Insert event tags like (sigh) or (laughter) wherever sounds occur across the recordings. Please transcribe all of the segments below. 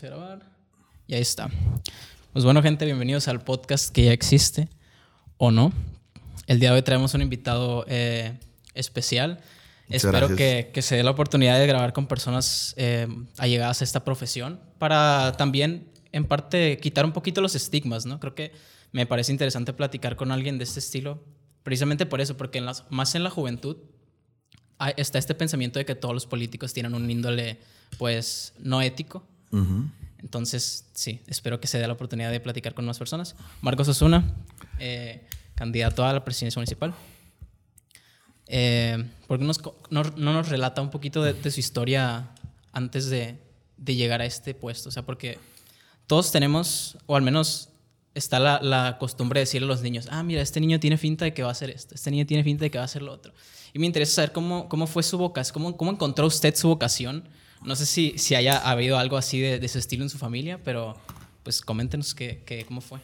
a grabar. Y ahí está. Pues bueno, gente, bienvenidos al podcast que ya existe o no. El día de hoy traemos un invitado eh, especial. Espero que, que, se dé la oportunidad de grabar con personas eh, allegadas a esta profesión para también, en parte, quitar un poquito los estigmas, ¿no? Creo que me parece interesante platicar con alguien de este estilo, precisamente por eso, porque en las, más en la juventud está este pensamiento de que todos los políticos tienen un índole, pues, no ético. Entonces, sí, espero que se dé la oportunidad de platicar con más personas. Marcos Osuna, eh, candidato a la presidencia municipal. Eh, ¿Por qué no, nos relata un poquito de, su historia antes de, llegar a este puesto? O sea, porque todos tenemos, o al menos está la, la, costumbre de decirle a los niños, ah, mira, este niño tiene finta de que va a hacer esto, este niño tiene finta de que va a hacer lo otro. Y me interesa saber cómo, cómo fue su vocación, cómo, cómo encontró usted su vocación. No sé si, si haya habido algo así de, de ese estilo en su familia, pero pues coméntenos que, cómo fue.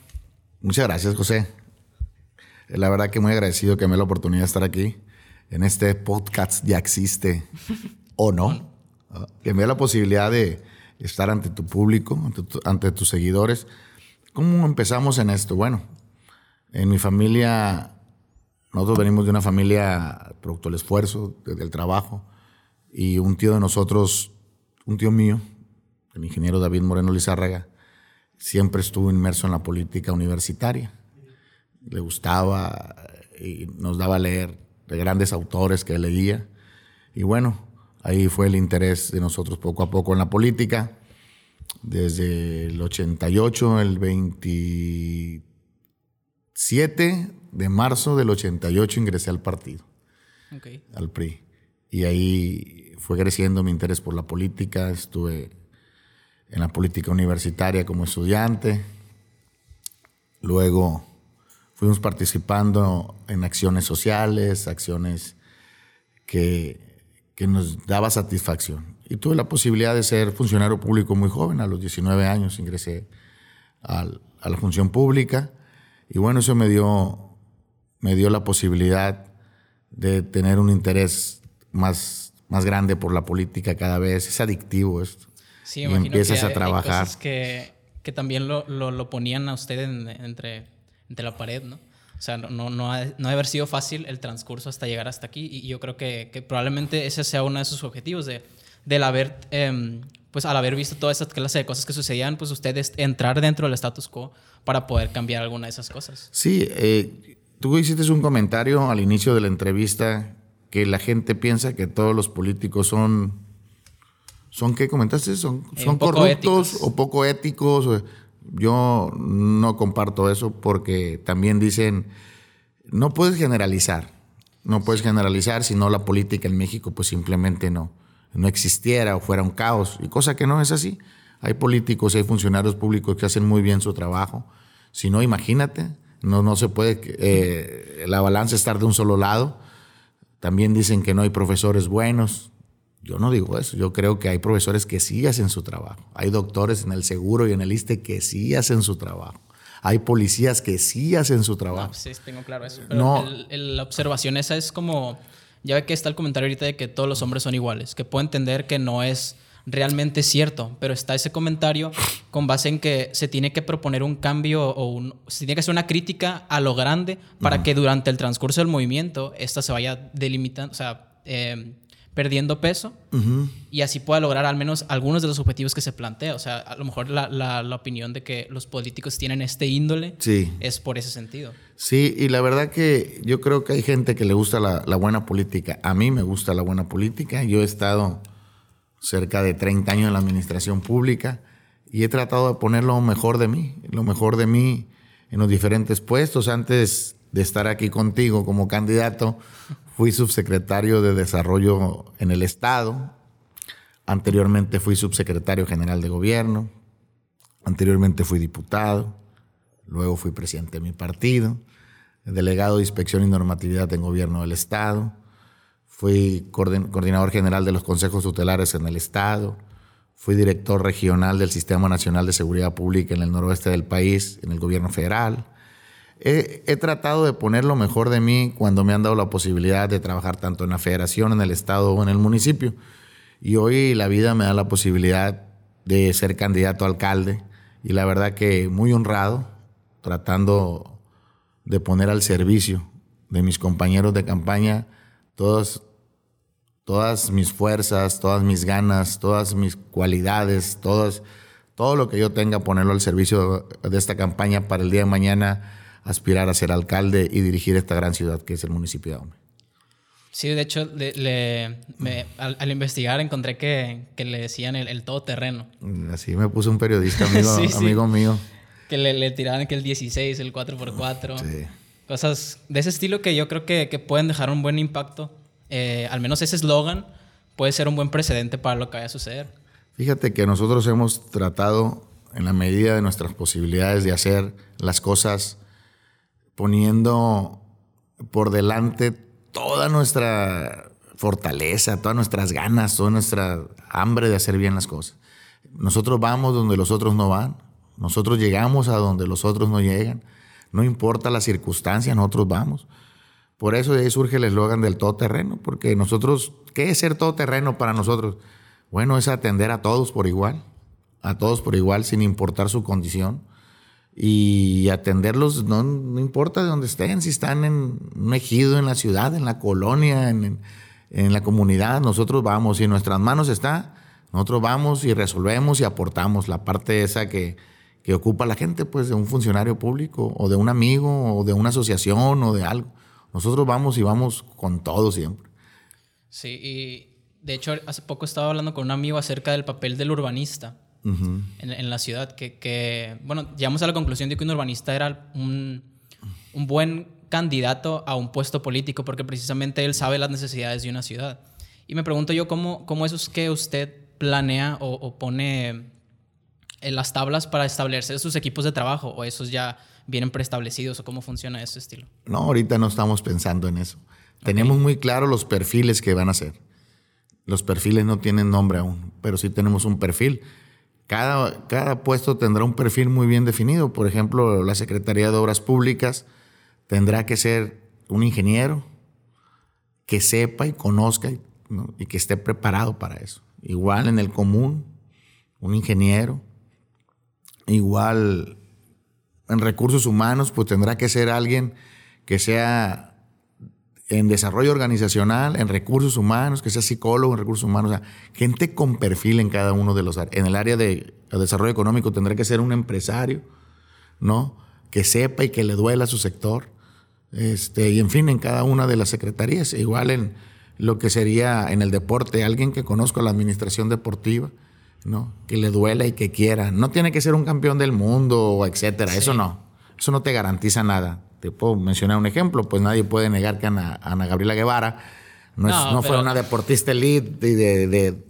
Muchas gracias, José. La verdad que muy agradecido que me dé la oportunidad de estar aquí. En este podcast ya existe o no. (laughs) Que me dé la posibilidad de estar ante tu público, ante, ante tus seguidores. ¿Cómo empezamos en esto? Bueno, en mi familia nosotros venimos de una familia producto del esfuerzo, del trabajo, y un tío de nosotros, un tío mío, el ingeniero David Moreno Lizárraga, siempre estuvo inmerso en la política universitaria. Le gustaba y nos daba a leer de grandes autores que leía. Y bueno, ahí fue el interés de nosotros poco a poco en la política. Desde el 88, el 27 de marzo del 88 ingresé al partido, al PRI. Y ahí fue creciendo mi interés por la política. Estuve en la política universitaria como estudiante. Luego fuimos participando en acciones sociales, acciones que, que nos daba satisfacción. Y tuve la posibilidad de ser funcionario público muy joven, a los 19 años ingresé a la función pública. Y bueno, eso me dio me dio la posibilidad de tener un interés más, más grande por la política cada vez. Es adictivo esto. Sí, y empiezas a trabajar. Hay que, que también lo, lo, ponían a usted entre, entre la pared, ¿no? O sea, no, no, ha, no haber sido fácil el transcurso hasta llegar hasta aquí y yo creo que, que probablemente ese sea uno de sus objetivos, de, del haber, eh, pues al haber visto toda esa clase de cosas que sucedían, pues ustedes entrar dentro del status quo para poder cambiar alguna de esas cosas. Sí, eh, Tú hiciste un comentario al inicio de la entrevista que la gente piensa que todos los políticos son. ¿Son qué comentaste? ¿Son, eh, son corruptos o poco éticos? Yo no comparto eso porque también dicen. No puedes generalizar. No puedes generalizar, si no la política en México pues simplemente no, no existiera o fuera un caos. Y cosa que no es así. Hay políticos, hay funcionarios públicos que hacen muy bien su trabajo. Si no, imagínate no, no se puede eh, la balanza estar de un solo lado. También dicen que no hay profesores buenos. Yo no digo eso. Yo creo que hay profesores que sí hacen su trabajo. Hay doctores en el seguro y en el ISTE que sí hacen su trabajo. Hay policías que sí hacen su trabajo. sí, tengo claro eso. Pero la observación esa es como, ya ve que está el comentario ahorita de que todos los hombres son iguales, que puedo entender que no es realmente cierto, pero está ese comentario con base en que se tiene que proponer un cambio o un, se tiene que hacer una crítica a lo grande para que durante el transcurso del movimiento esta se vaya delimitando, o sea, em, perdiendo peso y así pueda lograr al menos algunos de los objetivos que se plantea. O sea, a lo mejor la, la, opinión de que los políticos tienen este índole es por ese sentido. Sí, y la verdad que yo creo que hay gente que le gusta la, la buena política. A mí me gusta la buena política. Yo he estado cerca de 30 años en la administración pública y he tratado de poner lo mejor de mí, lo mejor de mí en los diferentes puestos. Antes de estar aquí contigo como candidato, fui subsecretario de Desarrollo en el Estado. Anteriormente fui subsecretario general de Gobierno. Anteriormente fui diputado. Luego fui presidente de mi partido. Delegado de Inspección y Normatividad en Gobierno del Estado Fui coordinador general de los consejos tutelares en el Estado. Fui director regional del Sistema Nacional de Seguridad Pública en el noroeste del país, en el gobierno federal. He, he, tratado de poner lo mejor de mí cuando me han dado la posibilidad de trabajar tanto en la federación, en el estado o en el municipio. Y hoy la vida me da la posibilidad de ser candidato a alcalde y la verdad que muy honrado, tratando de poner al servicio de mis compañeros de campaña todas, todas mis fuerzas, todas mis ganas, todas mis cualidades, todas, todo lo que yo tenga, ponerlo al servicio de esta campaña para el día de mañana aspirar a ser alcalde y dirigir esta gran ciudad que es el municipio de Aume. Sí, de hecho, le, al, investigar encontré que, le decían el, todoterreno. Así me puso un periodista amigo, (laughs) amigo mío. Que le, tiraban que el 16, el 4x4. Sí. Cosas de ese estilo que yo creo que, pueden dejar un buen impacto. Eh, al menos ese eslogan puede ser un buen precedente para lo que vaya a suceder. Fíjate que nosotros hemos tratado, en la medida de nuestras posibilidades, de hacer las cosas poniendo por delante toda nuestra fortaleza, todas nuestras ganas, toda nuestra hambre de hacer bien las cosas. Nosotros vamos donde los otros no van, nosotros llegamos a donde los otros no llegan. No importa la circunstancia, nosotros vamos. Por eso de ahí surge el eslogan del todoterreno, porque nosotros, ¿qué es ser todoterreno para nosotros? Bueno, es atender a todos por igual, a todos por igual, sin importar su condición. Y atenderlos, no, importa de dónde estén, si están en un ejido, en la ciudad, en la colonia, en, en la comunidad, nosotros vamos. Si en nuestras manos está, nosotros vamos y resolvemos y aportamos la parte esa que, que ocupa la gente, pues de un funcionario público o de un amigo o de una asociación o de algo. Nosotros vamos y vamos con todo siempre. Sí, y de hecho hace poco estaba hablando con un amigo acerca del papel del urbanista en, la ciudad, que, que, bueno, llegamos a la conclusión de que un urbanista era un, un buen candidato a un puesto político porque precisamente él sabe las necesidades de una ciudad. Y me pregunto yo cómo, cómo eso es que usted planea o, o pone en las tablas para establecer sus equipos de trabajo o esos ya vienen preestablecidos o cómo funciona ese estilo? No, ahorita no estamos pensando en eso. Tenemos muy claro los perfiles que van a ser. Los perfiles no tienen nombre aún, pero sí tenemos un perfil. Cada, cada puesto tendrá un perfil muy bien definido. Por ejemplo, la Secretaría de Obras Públicas tendrá que ser un ingeniero que sepa y conozca y que esté preparado para eso. Igual en el común, un ingeniero, Igual en recursos humanos, pues tendrá que ser alguien que sea en desarrollo organizacional, en recursos humanos, que sea psicólogo en recursos humanos, o sea, gente con perfil en cada uno de los. En el área de desarrollo económico tendrá que ser un empresario, ¿no? Que sepa y que le duela a su sector. Este, y en fin, en cada una de las secretarías. Igual en lo que sería en el deporte, alguien que conozca la administración deportiva ¿no? Que le duela y que quiera. No tiene que ser un campeón del mundo, etcétera. Eso no. Eso no te garantiza nada. Te puedo mencionar un ejemplo, pues nadie puede negar que Ana, Gabriela Guevara no, fue una deportista elite de, de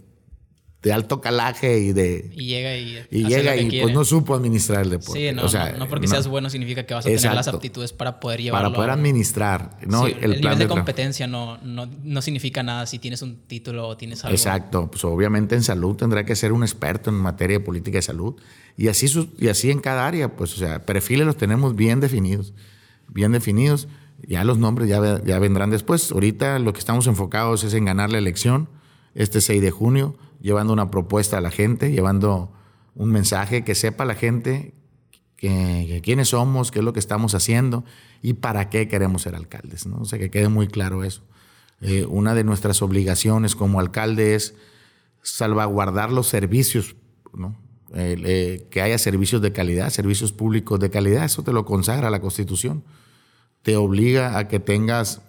alto calaje y de... Y llega y... Y llega y pues no supo administrar el deporte. Sí, no, o sea, no, porque seas bueno significa que vas a tener las aptitudes para poder llevarlo. Para poder administrar, ¿no? el, nivel de, competencia no, no, significa nada si tienes un título o tienes algo. Exacto. Pues obviamente en salud tendrá que ser un experto en materia de política de salud. Y así, y así en cada área, pues, o sea, perfiles los tenemos bien definidos. Bien definidos. Ya los nombres ya, ya vendrán después. Ahorita lo que estamos enfocados es en ganar la elección este 6 de junio llevando una propuesta a la gente, llevando un mensaje que sepa la gente que, quiénes somos, qué es lo que estamos haciendo y para qué queremos ser alcaldes. ¿no? O sea, que quede muy claro eso. Eh, una de nuestras obligaciones como alcalde es salvaguardar los servicios, ¿no? Eh, que haya servicios de calidad, servicios públicos de calidad, eso te lo consagra la Constitución. Te obliga a que tengas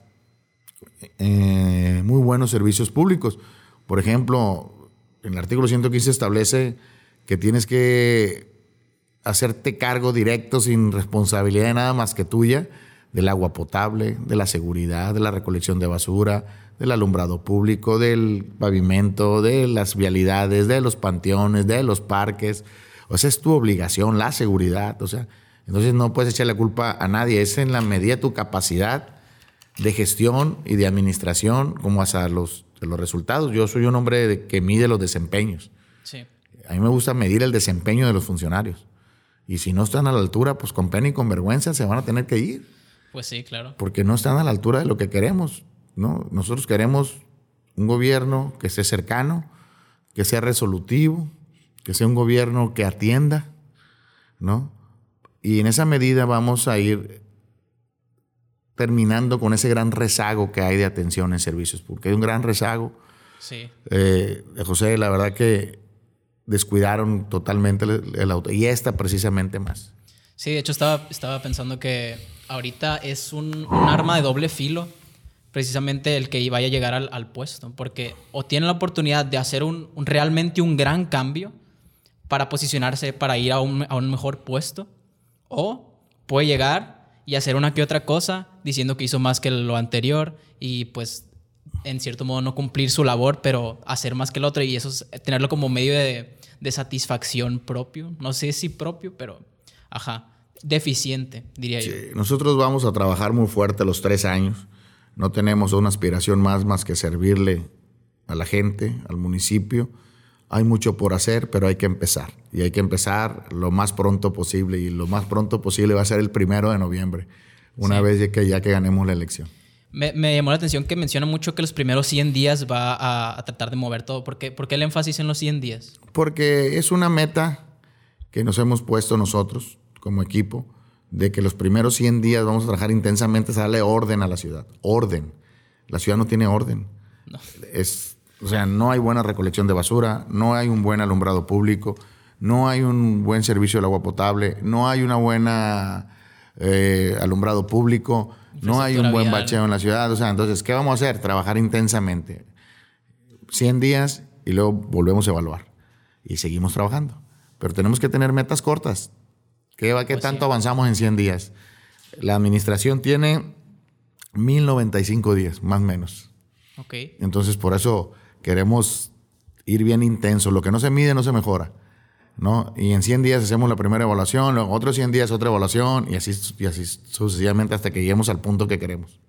eh, muy buenos servicios públicos. Por ejemplo, en el artículo 115 establece que tienes que hacerte cargo directo sin responsabilidad de nada más que tuya del agua potable, de la seguridad, de la recolección de basura, del alumbrado público, del pavimento, de las vialidades, de los panteones, de los parques. O sea, es tu obligación, la seguridad. O sea, entonces no puedes echarle culpa a nadie. Es en la medida de tu capacidad de gestión y de administración como hasta los de los resultados. Yo soy un hombre que mide los desempeños. Sí. A mí me gusta medir el desempeño de los funcionarios. Y si no están a la altura, pues con pena y con vergüenza se van a tener que ir. Pues sí, claro. Porque no están a la altura de lo que queremos. ¿no? Nosotros queremos un gobierno que sea cercano, que sea resolutivo, que sea un gobierno que atienda, ¿no? Y en esa medida vamos a ir terminando con ese gran rezago que hay de atención en servicios, porque hay un gran rezago. Sí. Eh, José, la verdad que descuidaron totalmente el, auto, y esta precisamente más. Sí, de hecho estaba, estaba pensando que ahorita es un, un arma de doble filo precisamente el que vaya a llegar al, puesto, porque o tiene la oportunidad de hacer un, realmente un gran cambio para posicionarse, para ir a un, a un, mejor puesto, o puede llegar y hacer una que otra cosa diciendo que hizo más que lo anterior y pues en cierto modo no cumplir su labor, pero hacer más que el otro y eso es tenerlo como medio de, de satisfacción propio, no sé si propio, pero ajá, deficiente, diría yo. Nosotros vamos a trabajar muy fuerte los tres años no tenemos una aspiración más más que servirle a la gente, al municipio. Hay mucho por hacer, pero hay que empezar. Y hay que empezar lo más pronto posible. Y lo más pronto posible va a ser el primero de noviembre, una vez que ya que ganemos la elección. Me, llamó la atención que menciona mucho que los primeros 100 días va a, tratar de mover todo. ¿Por qué, ¿Por qué el énfasis en los 100 días? Porque es una meta que nos hemos puesto nosotros como equipo de que los primeros 100 días vamos a trabajar intensamente, a darle orden a la ciudad. Orden. La ciudad no tiene orden. Es, o sea, no hay buena recolección de basura, no hay un buen alumbrado público, no hay un buen servicio del agua potable, no hay una buena eh, alumbrado público, no hay un buen bacheo en la ciudad. O sea, entonces, ¿qué vamos a hacer? Trabajar intensamente. 100 días y luego volvemos a evaluar. Y seguimos trabajando. Pero tenemos que tener metas cortas. ¿Qué, qué pues tanto avanzamos en 100 días? La administración tiene 1095 días, más o menos. Ok. Entonces, por eso queremos ir bien intenso. Lo que no se mide no se mejora. ¿no? Y en 100 días hacemos la primera evaluación, luego otros 100 días otra evaluación y así, y así sucesivamente hasta que lleguemos al punto que queremos.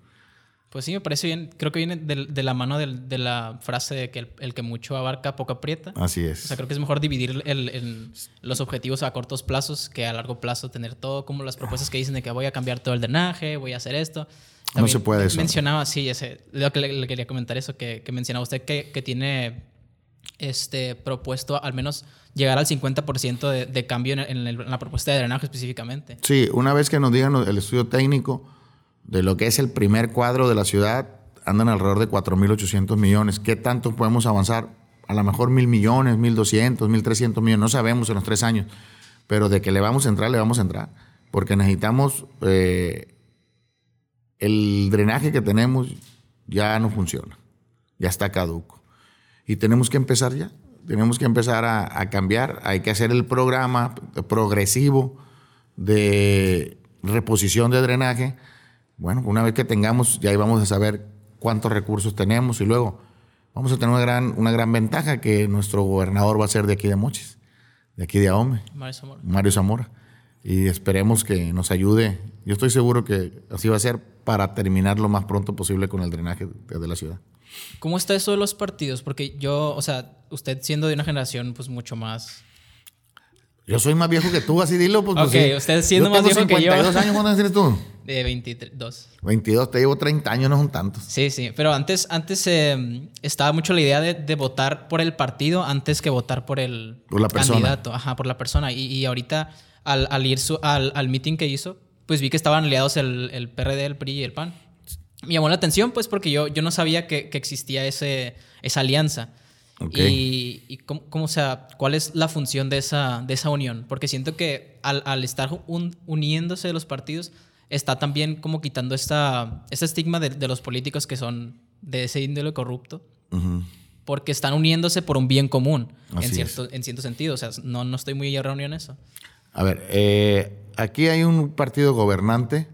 Pues sí, me parece bien. Creo que viene de, la mano de, la frase de que el, que mucho abarca, poco aprieta. Así es. O sea, creo que es mejor dividir los objetivos a cortos plazos que a largo plazo tener todo, como las propuestas que dicen de que voy a cambiar todo el drenaje, voy a hacer esto. No se puede eso. Mencionaba, sí, ese, lo que le, quería comentar eso, que, mencionaba usted que, que, tiene este, propuesto al menos llegar al 50% de, de cambio en, en la propuesta de drenaje específicamente. Sí, una vez que nos digan el estudio técnico de lo que es el primer cuadro de la ciudad, andan alrededor de 4.800 millones. ¿Qué tanto podemos avanzar? A lo mejor mil millones, 1.200, 1.300 millones, no sabemos en los tres años, pero de que le vamos a entrar, le vamos a entrar, porque necesitamos, eh, el drenaje que tenemos ya no funciona, ya está caduco. Y tenemos que empezar ya, tenemos que empezar a, a cambiar, hay que hacer el programa progresivo de reposición de drenaje bueno, una vez que tengamos, ya ahí vamos a saber cuántos recursos tenemos y luego vamos a tener una gran, una gran ventaja que nuestro gobernador va a ser de aquí de Mochis, de aquí de Ahome. Mario Zamora. Mario Zamora. Y esperemos que nos ayude. Yo estoy seguro que así va a ser para terminar lo más pronto posible con el drenaje de la ciudad. ¿Cómo está eso de los partidos? Porque yo, o sea, usted siendo de una generación pues mucho más yo soy más viejo que tú, así dilo. Pues, ok, usted siendo más viejo que yo. años, ¿cuántos tienes tú? (laughs) De 22. 22, te llevo 30 años, no son tantos. Sí, sí, pero antes, antes eh, estaba mucho la idea de, votar por el partido antes que votar por el por la candidato. Ajá, por la persona. Y, ahorita, al, ir al, al meeting que hizo, pues vi que estaban aliados el, el PRD, el PRI y el PAN. Me llamó la atención, pues, porque yo, yo no sabía que, que existía ese, esa alianza. Y, cómo, sea, cuál es la función de esa, de esa unión. Porque siento que al, estar uniéndose los partidos, está también como quitando esta, este estigma de, los políticos que son de ese índole corrupto. Porque están uniéndose por un bien común, en cierto, en cierto sentido. O sea, no, no estoy muy erróneo en eso. A ver, eh, aquí hay un partido gobernante,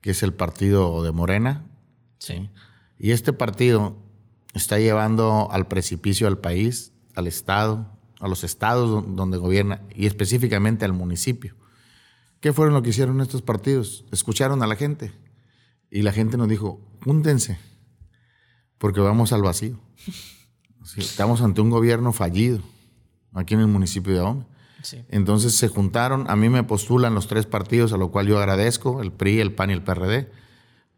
que es el partido de Morena. Sí. Y este partido está llevando al precipicio al país, al Estado, a los estados donde gobierna y específicamente al municipio. ¿Qué fueron lo que hicieron estos partidos? Escucharon a la gente y la gente nos dijo, júntense, porque vamos al vacío. (laughs) estamos ante un gobierno fallido aquí en el municipio de Ahome. Entonces se juntaron, a mí me postulan los tres partidos, a lo cual yo agradezco, el PRI, el PAN y el PRD.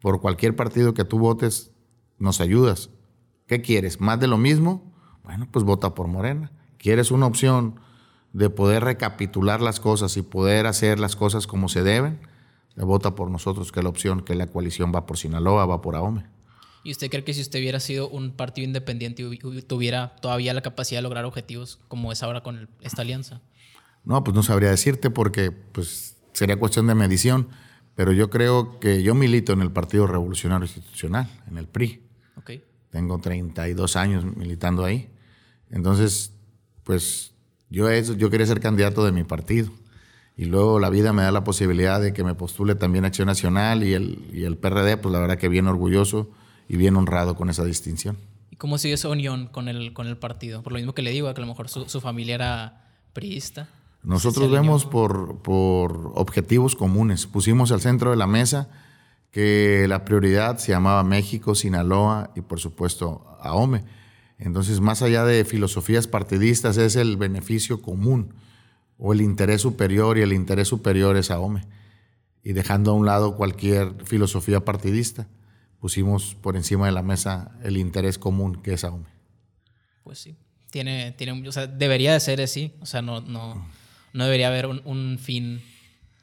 Por cualquier partido que tú votes, nos ayudas. ¿Qué quieres? ¿Más de lo mismo? Bueno, pues vota por Morena. ¿Quieres una opción de poder recapitular las cosas y poder hacer las cosas como se deben, vota por nosotros, que es la opción, que la coalición va por Sinaloa, va por AOME. ¿Y usted cree que si usted hubiera sido un partido independiente y tuviera todavía la capacidad de lograr objetivos como es ahora con esta alianza? No, pues no sabría decirte porque pues, sería cuestión de medición, pero yo creo que yo milito en el Partido Revolucionario Institucional, en el PRI. Okay. Tengo 32 años militando ahí. Entonces, pues yo, yo quería ser candidato de mi partido. Y luego la vida me da la posibilidad de que me postule también Acción Nacional y el, y el PRD, pues la verdad que bien orgulloso y bien honrado con esa distinción. ¿Y cómo sigue esa unión con el, con el partido? Por lo mismo que le digo, que a lo mejor su, familia era priista. Nosotros vemos por, por objetivos comunes. Pusimos al centro de la mesa que la prioridad se llamaba México, Sinaloa y por supuesto AOME. Entonces, más allá de filosofías partidistas, es el beneficio común o el interés superior y el interés superior es AOME. Y dejando a un lado cualquier filosofía partidista, pusimos por encima de la mesa el interés común que es AOME. Pues sí, tiene, tiene, o sea, debería de ser así, o sea, no, no, no debería haber un, fin.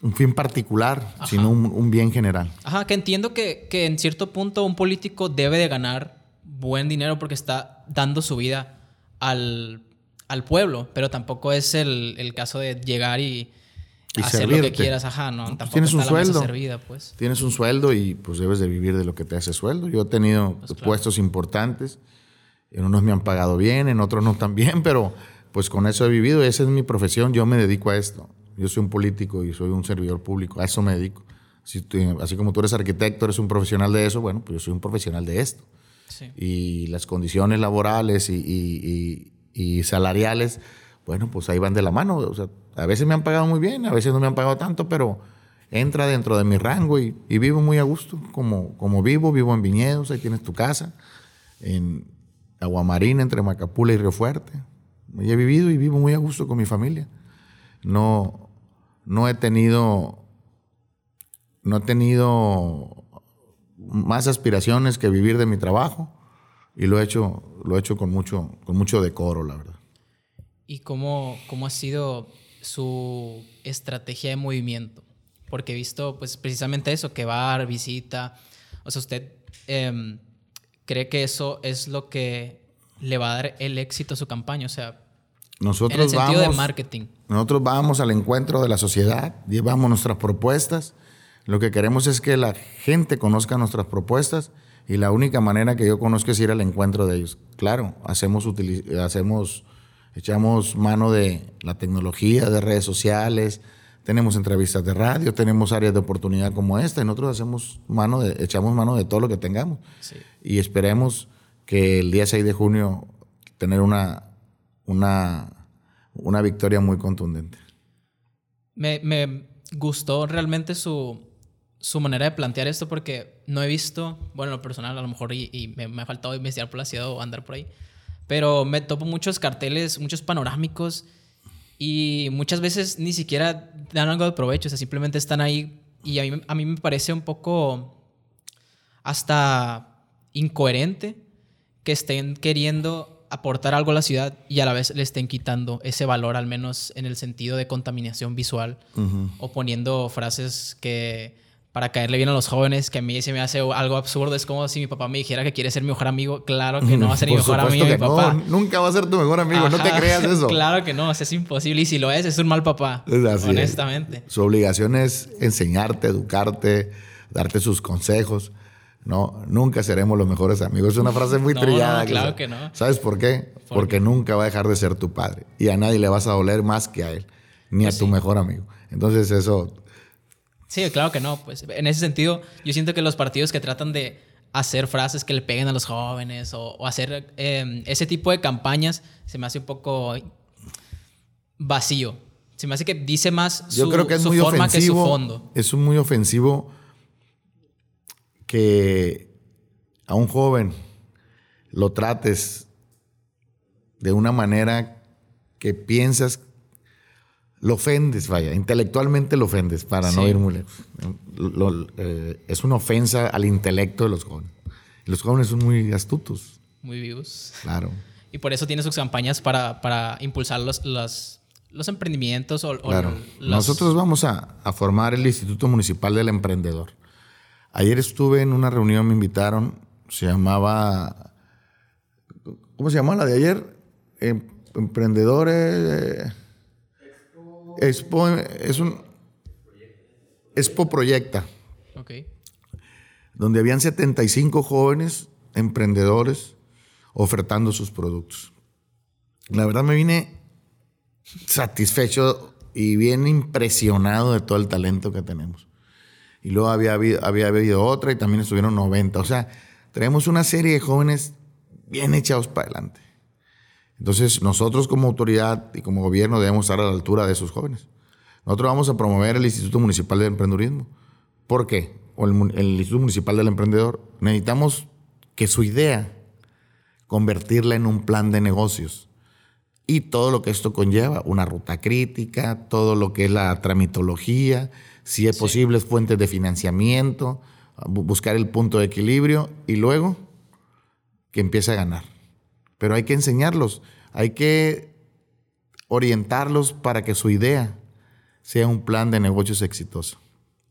Un fin particular, sino un, bien general. Ajá, que entiendo que, que, en cierto punto un político debe de ganar buen dinero porque está dando su vida al, al pueblo, pero tampoco es el, el caso de llegar y, hacer lo que quieras, ajá, no, tampoco tienes un sueldo, servida, pues. Tienes un sueldo y pues debes de vivir de lo que te hace sueldo. Yo he tenido pues, puestos importantes, en unos me han pagado bien, en otros no tan bien, pero pues con eso he vivido, esa es mi profesión, yo me dedico a esto. Yo soy un político y soy un servidor público, a eso me dedico. así como tú eres arquitecto, eres un profesional de eso, bueno, pues yo soy un profesional de esto. Y las condiciones laborales y, salariales, bueno, pues ahí van de la mano. O sea, a veces me han pagado muy bien, a veces no me han pagado tanto, pero entra dentro de mi rango y, vivo muy a gusto, como, como vivo, vivo en viñedos, ahí tienes tu casa, en Aguamarina, entre Macapula y Río Fuerte. Ahí he vivido y vivo muy a gusto con mi familia. No, no he tenido, no he tenido más aspiraciones que vivir de mi trabajo y lo he hecho, lo he hecho con, mucho, con mucho decoro, la verdad. ¿Y cómo, cómo ha sido su estrategia de movimiento? Porque he visto pues precisamente eso, que va, a visita. O sea, ¿usted em, cree que eso es lo que le va a dar el éxito a su campaña? O sea, nosotros en el sentido vamos, de marketing. Nosotros vamos al encuentro de la sociedad, llevamos nuestras propuestas lo que queremos es que la gente conozca nuestras propuestas y la única manera que yo conozco es ir al encuentro de ellos. Claro, hacemos, hacemos echamos mano de la tecnología, de redes sociales, tenemos entrevistas de radio, tenemos áreas de oportunidad como esta y nosotros hacemos mano de, echamos mano de todo lo que tengamos. Y esperemos que el día 6 de junio tener una, una, una victoria muy contundente. Me, me gustó realmente su, su manera de plantear esto porque no he visto, bueno, lo personal a lo mejor y, me, ha faltado investigar por la ciudad o andar por ahí, pero me topo muchos carteles, muchos panorámicos y muchas veces ni siquiera dan algo de provecho, o sea, simplemente están ahí y a mí, a mí me parece un poco hasta incoherente que estén queriendo aportar algo a la ciudad y a la vez le estén quitando ese valor, al menos en el sentido de contaminación visual, o poniendo frases que para caerle bien a los jóvenes, que a mí se me hace algo absurdo. Es como si mi papá me dijera que quiere ser mi mejor amigo. Claro que no va a ser mi mejor amigo mi papá. nunca va a ser tu mejor amigo, no te creas eso. (laughs) claro que no, es imposible. Y si lo es, es un mal papá. honestamente. Su obligación es enseñarte, educarte, darte sus consejos. No, nunca seremos los mejores amigos. Es una frase muy (laughs) trillada. claro que, no. ¿Sabes por qué? Porque nunca va a dejar de ser tu padre. Y a nadie le vas a doler más que a él, ni a pues tu mejor amigo. Entonces eso Sí, claro que no. Pues en ese sentido, yo siento que los partidos que tratan de hacer frases que le peguen a los jóvenes o, hacer em, ese tipo de campañas se me hace un poco vacío. Se me hace que dice más su, creo que es muy forma que su fondo. Es muy ofensivo que a un joven lo trates de una manera que piensas lo ofendes, vaya, intelectualmente lo ofendes, para no ir muy lejos. Eh, es una ofensa al intelecto de los jóvenes. Los jóvenes son muy astutos. Muy vivos. Claro. Y por eso tiene sus campañas para, para impulsar los, los, los emprendimientos o, claro. Nosotros vamos a, a, formar el Instituto Municipal del Emprendedor. Ayer estuve en una reunión, me invitaron, se llamaba, ¿cómo se llamaba la de ayer? Em, emprendedores... Expo, es un... Expo Proyecta. Ok. Donde habían 75 jóvenes emprendedores ofertando sus productos. La verdad me vine satisfecho y bien impresionado de todo el talento que tenemos. Y luego había habido, había habido otra y también estuvieron 90. O sea, tenemos una serie de jóvenes bien echados para adelante. Entonces, nosotros como autoridad y como gobierno debemos estar a la altura de esos jóvenes. Nosotros vamos a promover el Instituto Municipal del Emprendedurismo. ¿Por qué? O el, el Instituto Municipal del Emprendedor. Necesitamos que su idea, convertirla en un plan de negocios y todo lo que esto conlleva, una ruta crítica, todo lo que es la tramitología, si es posible fuentes de financiamiento, buscar el punto de equilibrio y luego que empiece a ganar. Pero hay que enseñarlos, hay que orientarlos para que su idea sea un plan de negocios exitoso.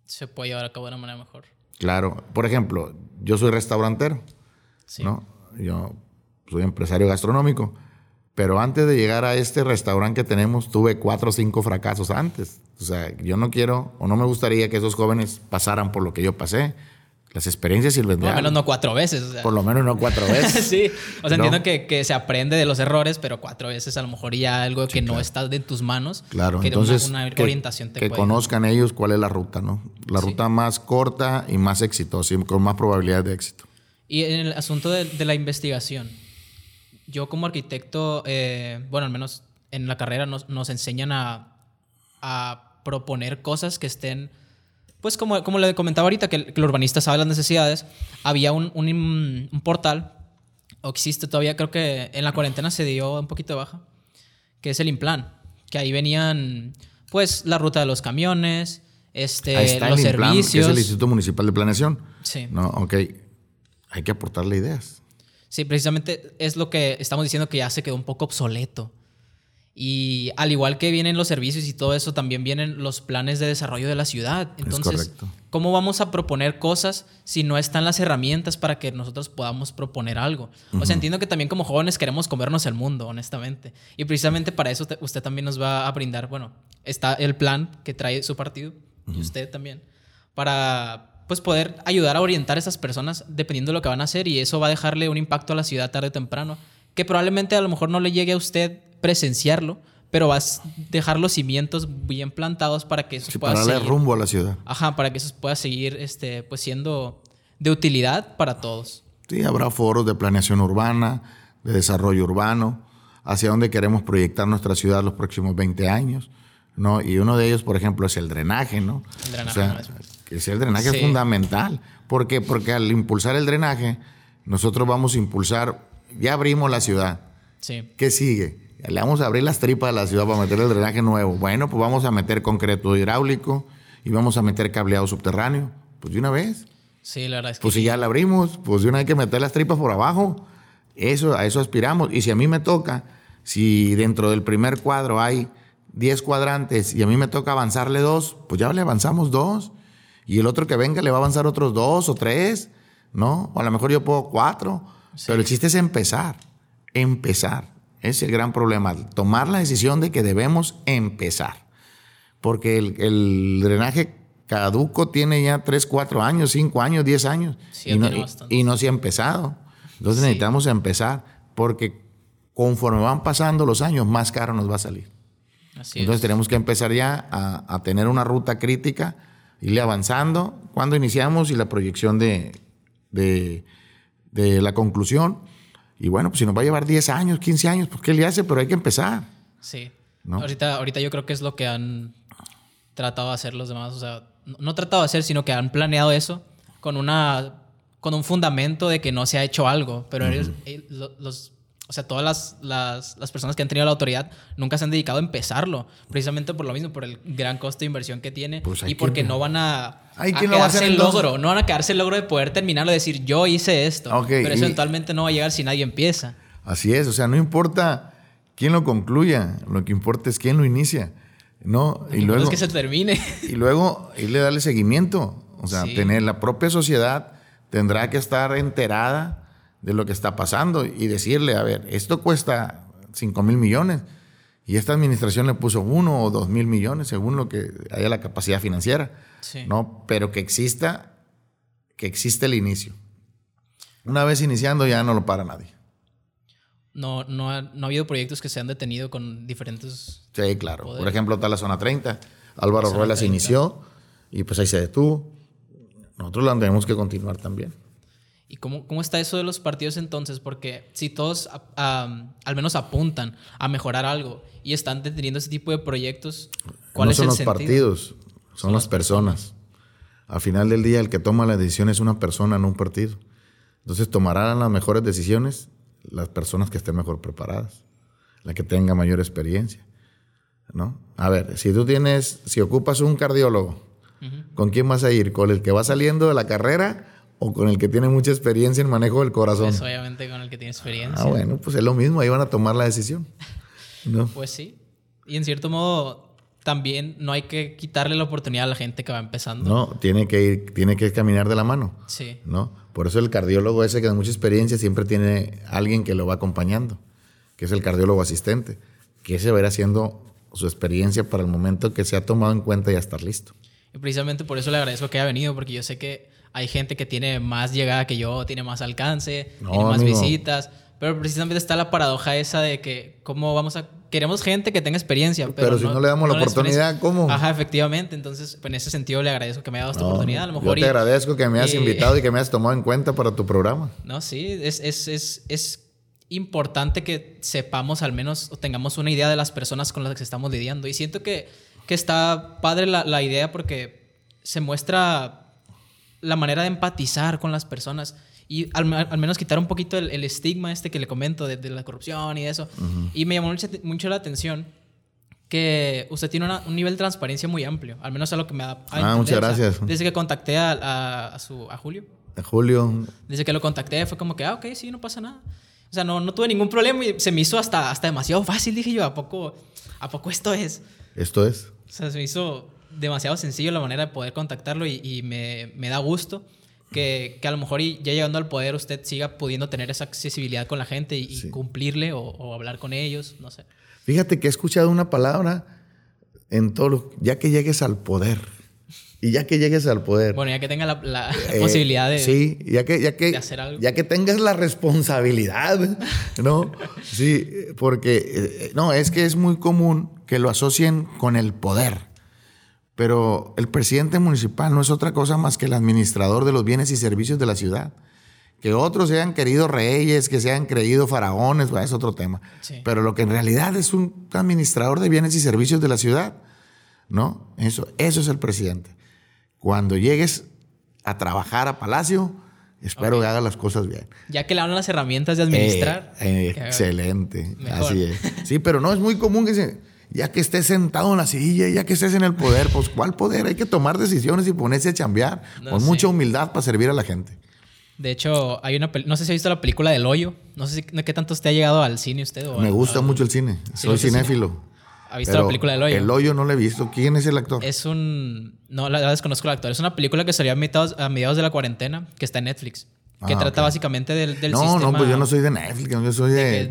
Se puede llevar a cabo de una manera mejor. Claro. Por ejemplo, yo soy restaurantero. ¿no? Yo soy empresario gastronómico. Pero antes de llegar a este restaurante que tenemos, tuve cuatro o cinco fracasos antes. O sea, yo no quiero o no me gustaría que esos jóvenes pasaran por lo que yo pasé. Las experiencias sirven de Por lo menos no cuatro veces. Por lo menos no cuatro (laughs) veces. sí. O sea, entiendo que, que, se aprende de los errores, pero cuatro veces a lo mejor ya algo que no está de tus manos. Claro. Que Entonces, una, orientación te que conozcan ellos cuál es la ruta, ¿no? La ruta más corta y más exitosa y con más probabilidad de éxito. Y en el asunto de, de la investigación, yo como arquitecto, eh, bueno, al menos en la carrera nos, nos enseñan a, a, proponer cosas que estén, pues como, como le comentaba ahorita, que el, urbanista sabe las necesidades, había un, un, un, portal, o existe todavía, creo que en la cuarentena se dio un poquito de baja, que es el Implan, que ahí venían, pues, la ruta de los camiones, este, los servicios. es el Instituto Municipal de Planeación. Sí. No, ok. Hay que aportarle ideas. Sí, precisamente es lo que estamos diciendo que ya se quedó un poco obsoleto. Y al igual que vienen los servicios y todo eso, también vienen los planes de desarrollo de la ciudad. Entonces, ¿cómo vamos a proponer cosas si no están las herramientas para que nosotros podamos proponer algo? O sea, entiendo que también como jóvenes queremos comernos el mundo, honestamente. Y precisamente para eso usted también nos va a brindar, bueno, está el plan que trae su partido y usted también, para pues poder ayudar a orientar a esas personas dependiendo de lo que van a hacer y eso va a dejarle un impacto a la ciudad tarde o temprano, que probablemente a lo mejor no le llegue a usted presenciarlo, pero va a dejar los cimientos bien plantados para que eso pueda para darle rumbo a la ciudad. Ajá, para que eso pueda seguir este, pues siendo de utilidad para todos. Sí, habrá foros de planeación urbana, de desarrollo urbano, hacia dónde queremos proyectar nuestra ciudad los próximos 20 años. ¿no? Y uno de ellos, por ejemplo, es el drenaje, ¿no? El drenaje. O sea, el drenaje es fundamental. ¿Por qué? Porque al impulsar el drenaje, nosotros vamos a impulsar, ya abrimos la ciudad. Sí. ¿Qué sigue? Le vamos a abrir las tripas a la ciudad para meter el drenaje nuevo. Bueno, pues vamos a meter concreto hidráulico y vamos a meter cableado subterráneo. Pues de una vez. Sí, la verdad es que. Pues si ya la abrimos, pues de una vez hay que meter las tripas por abajo. Eso, a eso aspiramos. Y si a mí me toca, si dentro del primer cuadro hay 10 cuadrantes y a mí me toca avanzarle dos, pues ya le avanzamos dos. Y el otro que venga le va a avanzar otros dos o tres, ¿no? O a lo mejor yo puedo cuatro. Pero el chiste es empezar, empezar. Es el gran problema, tomar la decisión de que debemos empezar. Porque el, drenaje caduco tiene ya tres, cuatro años, cinco años, diez años. y, no, y, no, se ha empezado. Entonces necesitamos empezar porque conforme van pasando los años, más caro nos va a salir. Entonces tenemos que empezar ya a, tener una ruta crítica, irle avanzando. Cuando iniciamos y la proyección de, de, la conclusión. Y bueno, pues si nos va a llevar 10 años, 15 años, pues ¿qué le hace? Pero hay que empezar. Sí. Ahorita, ahorita yo creo que es lo que han tratado de hacer los demás. O sea, no, tratado de hacer, sino que han planeado eso con una con un fundamento de que no se ha hecho algo. Pero eh, los o sea, todas las, las, las, personas que han tenido la autoridad nunca se han dedicado a empezarlo, precisamente por lo mismo, por el gran costo de inversión que tiene pues y porque no van a, a quedarse el logro, no van a quedarse el logro de poder terminarlo y decir yo hice esto, pero eso eventualmente no va a llegar si nadie empieza. Así es, o sea, no importa quién lo concluya, lo que importa es quién lo inicia. ¿no? y luego es que se termine. (laughs) Y luego irle darle seguimiento. O sea, tener la propia sociedad tendrá que estar enterada de lo que está pasando y decirle, a ver, esto cuesta 5 mil millones y esta administración le puso uno o dos mil millones según lo que haya la capacidad financiera, ¿no? Pero que exista, que existe el inicio. Una vez iniciando ya no lo para nadie. No, no, ha, no ha habido proyectos que se han detenido con diferentes... Sí, claro. Por ejemplo, está la zona 30. Álvaro Ruelas inició y pues ahí se detuvo. Nosotros la tenemos que continuar también. ¿Y cómo, cómo, está eso de los partidos entonces? Porque si todos al menos apuntan a mejorar algo y están deteniendo ese tipo de proyectos, ¿cuál no son los partidos, son, las personas. Al final del día, el que toma la decisión es una persona, no un partido. Entonces tomarán las mejores decisiones las personas que estén mejor preparadas, la que tenga mayor experiencia. ¿no? A ver, si tú tienes, si ocupas un cardiólogo, ¿con quién vas a ir? ¿Con el que va saliendo de la carrera o con el que tiene mucha experiencia en manejo del corazón? Pues obviamente con el que tiene experiencia. Ah, bueno, pues es lo mismo, ahí van a tomar la decisión. ¿no? (laughs) Pues sí. Y en cierto modo, también no hay que quitarle la oportunidad a la gente que va empezando. No, tiene que ir, tiene que caminar de la mano. Sí. ¿No? Por eso el cardiólogo ese que da mucha experiencia siempre tiene alguien que lo va acompañando, que es el cardiólogo asistente, que se va a ir haciendo su experiencia para el momento que se ha tomado en cuenta y a estar listo. Y precisamente por eso le agradezco que haya venido, porque yo sé que hay gente que tiene más llegada que yo, tiene más alcance, tiene más visitas, pero precisamente está la paradoja esa de que cómo vamos a queremos gente que tenga experiencia. Pero, si no, le damos la oportunidad, ¿cómo? Ajá, efectivamente. Entonces, pues, en ese sentido le agradezco que me haya dado esta oportunidad. A lo mejor yo te agradezco que me hayas invitado y que me hayas tomado en cuenta para tu programa. No, sí, es, es, es, es importante que sepamos al menos o tengamos una idea de las personas con las que estamos lidiando. Y siento que, que está padre la, la idea porque se muestra la manera de empatizar con las personas y al, menos quitar un poquito el, estigma este que le comento de, la corrupción y eso. Y me llamó mucho, la atención que usted tiene un nivel de transparencia muy amplio, al menos a lo que me da Ah, muchas gracias. desde que contacté a, a, su, a Julio. A Julio. Desde que lo contacté fue como que, ah, ok, sí, no pasa nada. O sea, no, no tuve ningún problema y se me hizo hasta, hasta demasiado fácil, dije yo, ¿a poco, ¿a poco esto es? Esto es. O sea, se me hizo demasiado sencillo la manera de poder contactarlo y, y me, me da gusto que, que, a lo mejor ya llegando al poder usted siga pudiendo tener esa accesibilidad con la gente y, cumplirle o, hablar con ellos, no sé. Fíjate que he escuchado una palabra en todo lo, ya que llegues al poder. Y ya que llegues al poder. Bueno, ya que tenga la, eh, (laughs) posibilidad de, sí, ya que, ya que, hacer algo. Ya que tengas la responsabilidad, (laughs) ¿no? sí, porque, eh, no, es que es muy común que lo asocien con el poder. Pero el presidente municipal no es otra cosa más que el administrador de los bienes y servicios de la ciudad. Que otros sean queridos reyes, que sean creído faraones, es otro tema. Pero lo que en realidad es un administrador de bienes y servicios de la ciudad, ¿no? Eso, eso es el presidente. Cuando llegues a trabajar a Palacio, espero que haga las cosas bien. Ya que le dan las herramientas de administrar. Eh, excelente, así es. (laughs) Sí, pero no es muy común que se ya que estés sentado en la silla, ya que estés en el poder, pues ¿cuál poder? Hay que tomar decisiones y ponerse a chambear con mucha humildad para servir a la gente. De hecho, hay una no sé si ha visto la película del hoyo. No sé si, qué tanto usted ha llegado al cine usted. Me gusta mucho el cine. Soy cinéfilo. ¿Ha visto la película del hoyo? El hoyo no lo he visto. ¿Quién es el actor? Es un... No, la desconozco el actor. Es una película que salió a mediados, a mediados de la cuarentena, que está en Netflix. Que ah, trata básicamente del, del no, sistema... No, no, pues yo no soy de Netflix. Yo soy de,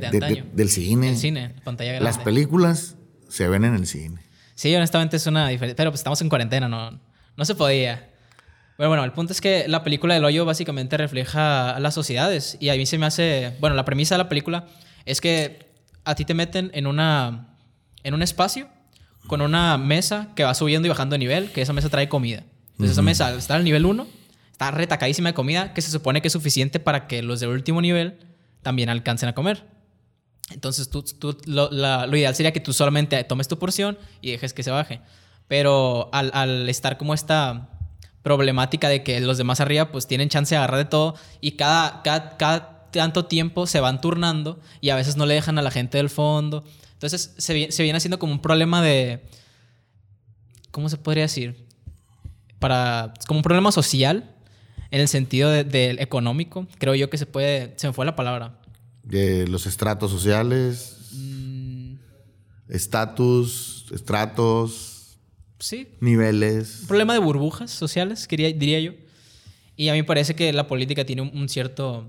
del cine. Del cine, pantalla grande. Las películas se ven en el cine. Sí, honestamente es una diferencia. Pero pues estamos en cuarentena, no, no se podía. Pero bueno, el punto es que la película del hoyo básicamente refleja a las sociedades. Y a mí se me hace. Bueno, la premisa de la película es que a ti te meten en, una, en un espacio con una mesa que va subiendo y bajando de nivel, que esa mesa trae comida. Entonces, esa mesa está al nivel 1, está retacadísima de comida, que se supone que es suficiente para que los del último nivel también alcancen a comer. Entonces, tú, lo, ideal sería que tú solamente tomes tu porción y dejes que se baje. Pero al, estar como esta problemática de que los demás arriba pues tienen chance de agarrar de todo y cada, cada, tanto tiempo se van turnando y a veces no le dejan a la gente del fondo. Entonces, se, viene haciendo como un problema de... ¿Cómo se podría decir? Para, como un problema social en el sentido del económico. Creo yo que se puede... Se me fue la palabra de los estratos sociales. Mm, estatus, estratos, sí. niveles. Un problema de burbujas sociales, quería, diría yo. Y a mí me parece que la política tiene un, cierto,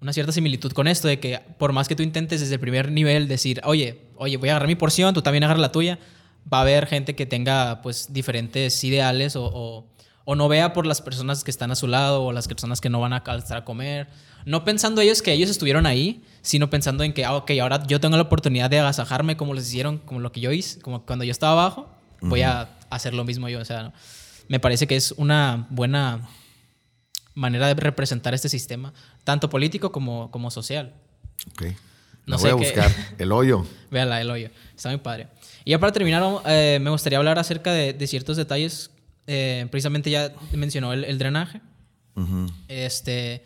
una cierta similitud con esto, de que por más que tú intentes desde el primer nivel decir, oye, oye, voy a agarrar mi porción, tú también agarra la tuya, va a haber gente que tenga pues diferentes ideales o, o, no vea por las personas que están a su lado o las personas que no van a estar a comer. No pensando ellos que ellos estuvieron ahí, sino pensando en que, ah, ok, ahora yo tengo la oportunidad de agasajarme como les hicieron, como lo que yo hice, como cuando yo estaba abajo, voy a hacer lo mismo yo. O sea, me parece que es una buena manera de representar este sistema, tanto político como, como social. Ok. No voy a buscar. El hoyo. (laughs) Véala, el hoyo. Está muy padre. Y ya para terminar, eh, me gustaría hablar acerca de, ciertos detalles. Eh, precisamente ya mencionó el, drenaje. Este,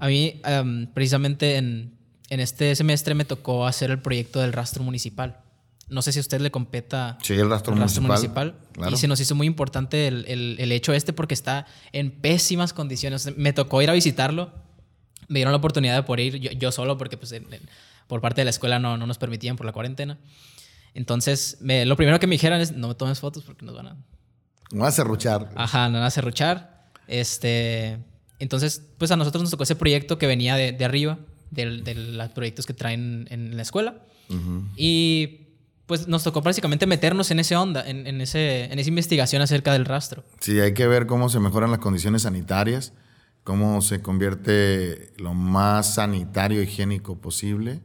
a mí, em, precisamente en, en, este semestre me tocó hacer el proyecto del rastro municipal. No sé si a usted le competa sí, el rastro, municipal. Y se nos hizo muy importante el, el, el, hecho este porque está en pésimas condiciones. Me tocó ir a visitarlo. Me dieron la oportunidad de poder ir yo, solo porque pues, por parte de la escuela no, no nos permitían por la cuarentena. Entonces, lo primero que me dijeron es, no me tomes fotos porque nos van a... No vas a serruchar. Ajá, no van a serruchar. Este, entonces, pues a nosotros nos tocó ese proyecto que venía de, de arriba, de, de, los proyectos que traen en la escuela. Y pues nos tocó prácticamente meternos en ese onda, en, en, ese, en esa investigación acerca del rastro. Sí, hay que ver cómo se mejoran las condiciones sanitarias, cómo se convierte lo más sanitario, higiénico posible,